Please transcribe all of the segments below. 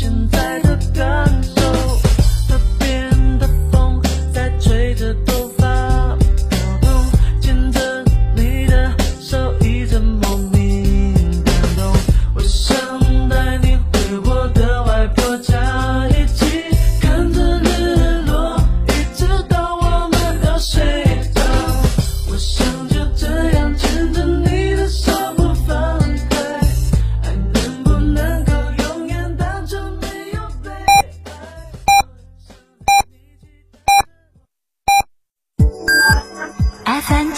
现在的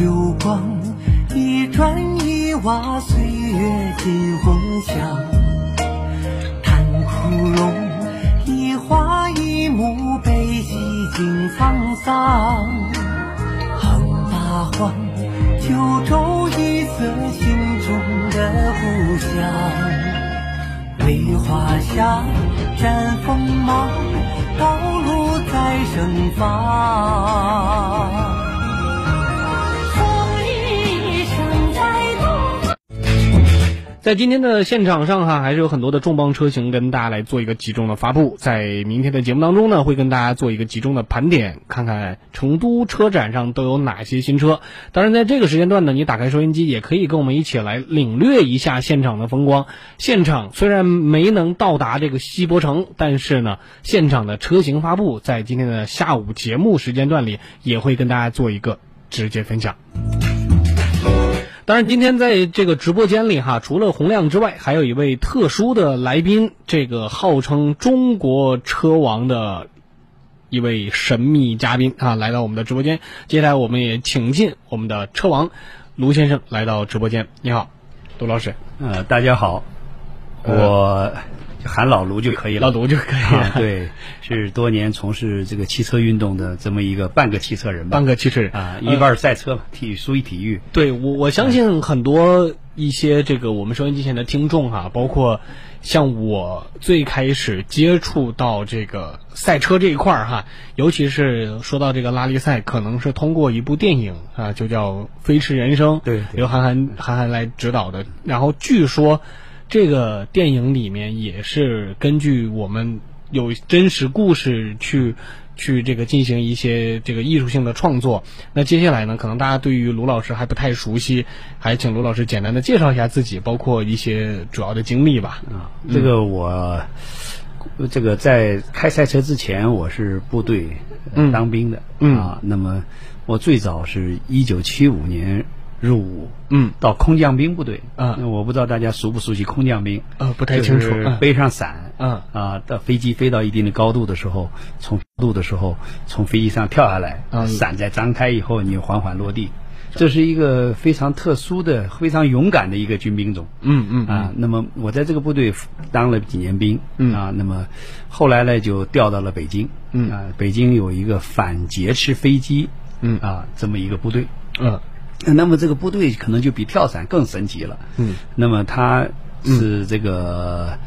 流光，一砖一瓦，岁月尽风香。叹枯荣，一花一木，悲喜尽沧桑。横八荒，九州一色，心中的故乡。梅花下绽锋芒，道路在盛放。在今天的现场上哈，还是有很多的重磅车型跟大家来做一个集中的发布。在明天的节目当中呢，会跟大家做一个集中的盘点，看看成都车展上都有哪些新车。当然，在这个时间段呢，你打开收音机也可以跟我们一起来领略一下现场的风光。现场虽然没能到达这个西博城，但是呢，现场的车型发布在今天的下午节目时间段里也会跟大家做一个直接分享。当然，今天在这个直播间里哈，除了洪亮之外，还有一位特殊的来宾，这个号称中国车王的一位神秘嘉宾啊，来到我们的直播间。接下来，我们也请进我们的车王卢先生来到直播间。你好，杜老师，呃，大家好，我喊老卢就可以了。老卢就可以了。啊，对，是多年从事这个汽车运动的这么一个半个汽车人吧。半个汽车人啊，一半赛车嘛，体育属于体育。对我，我相信很多一些这个我们收音机前的听众哈，包括像我最开始接触到这个赛车这一块儿哈，尤其是说到这个拉力赛，可能是通过一部电影啊，就叫《飞驰人生》，对对由韩寒韩寒来指导的。然后据说这个电影里面也是根据我们有真实故事去。去这个进行一些这个艺术性的创作。那接下来呢，可能大家对于卢老师还不太熟悉，还请卢老师简单的介绍一下自己，包括一些主要的经历吧。啊，这个我，这个在开赛车之前，我是部队、当兵的，嗯啊，那么我最早是一九七五年入伍，嗯。到空降兵部队，啊。那我不知道大家熟不熟悉空降兵，啊，不太清楚。就是嗯背上伞，嗯啊，到飞机飞到一定的高度的时候，从高度的时候从飞机上跳下来，嗯伞再张开以后，你缓缓落地。这是一个非常特殊的、非常勇敢的一个军兵种。嗯嗯啊，那么我在这个部队当了几年兵，嗯。啊，那么后来呢就调到了北京，嗯。啊，北京有一个反劫持飞机，嗯。啊，这么一个部队，嗯那么这个部队可能就比跳伞更神奇了。嗯，那么它是这个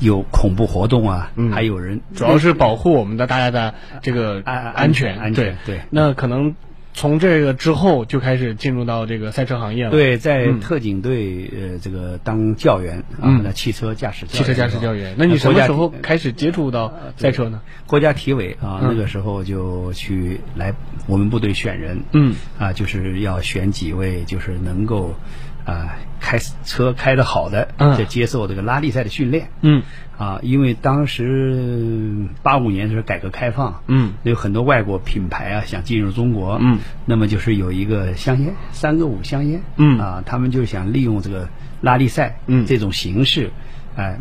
有恐怖活动啊，嗯。还有人主要是保护我们的大家的这个安全安全对。对。那可能从这个之后就开始进入到这个赛车行业了。对，在嗯特警队呃这个当教员嗯。啊，那汽车驾驶汽车驾驶教员，那那你什么时候开始接触到赛车呢？国家体委啊，嗯。那个时候就去来我们部队选人，嗯。啊，就是要选几位就是能够啊开车开的好的，嗯。就接受这个拉力赛的训练。嗯。啊，因为当时八五年是改革开放，嗯。有很多外国品牌啊想进入中国，嗯，那么就是有一个香烟，三个五香烟，嗯。啊，他们就想利用这个拉力赛，嗯。这种形式，哎、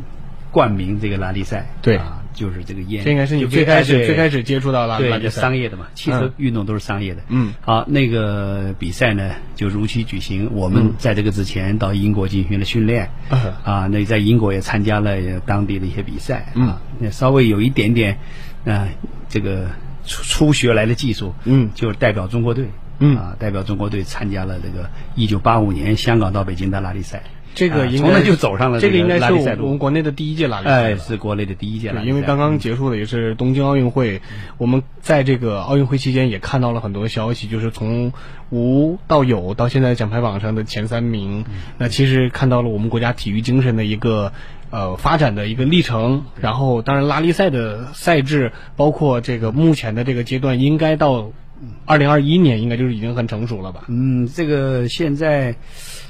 冠名这个拉力赛，对。啊，就是这个烟，这应该是你最开始最开始接触到了对，就商业的嘛，汽车嗯。运动都是商业的。嗯。好，那个比赛呢就如期举行。我们在这个之前到英国进行了训练，嗯。啊，那在英国也参加了当地的一些比赛，嗯。啊，那稍微有一点点啊、这个初初学来的技术，嗯。就代表中国队，嗯。啊，代表中国队参加了这个一九八五年香港到北京的拉力赛。这个啊应该就走上了个这个应该是我们国内的第一届拉力赛哎，是国内的第一届拉力，赛，因为刚刚结束的也是东京奥运会，我们在这个奥运会期间也看到了很多消息，就是从无到有到现在奖牌榜上的前三名，那其实看到了我们国家体育精神的一个呃发展的一个历程。然后，当然拉力赛的赛制，包括这个目前的这个阶段，应该到二零二一年应该就是已经很成熟了吧？嗯，这个现在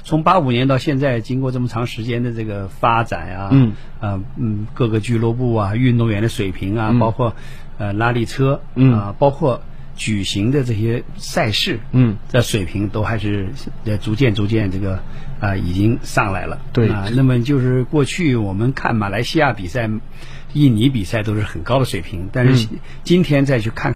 从八五年到现在，经过这么长时间的这个发展啊，嗯，啊嗯，各个俱乐部啊，运动员的水平啊，嗯包括呃拉力车，嗯啊，包括举行的这些赛事，嗯，这水平都还是呃逐渐逐渐这个啊、已经上来了。对啊，那么就是过去我们看马来西亚比赛、印尼比赛都是很高的水平，但是今天再去看。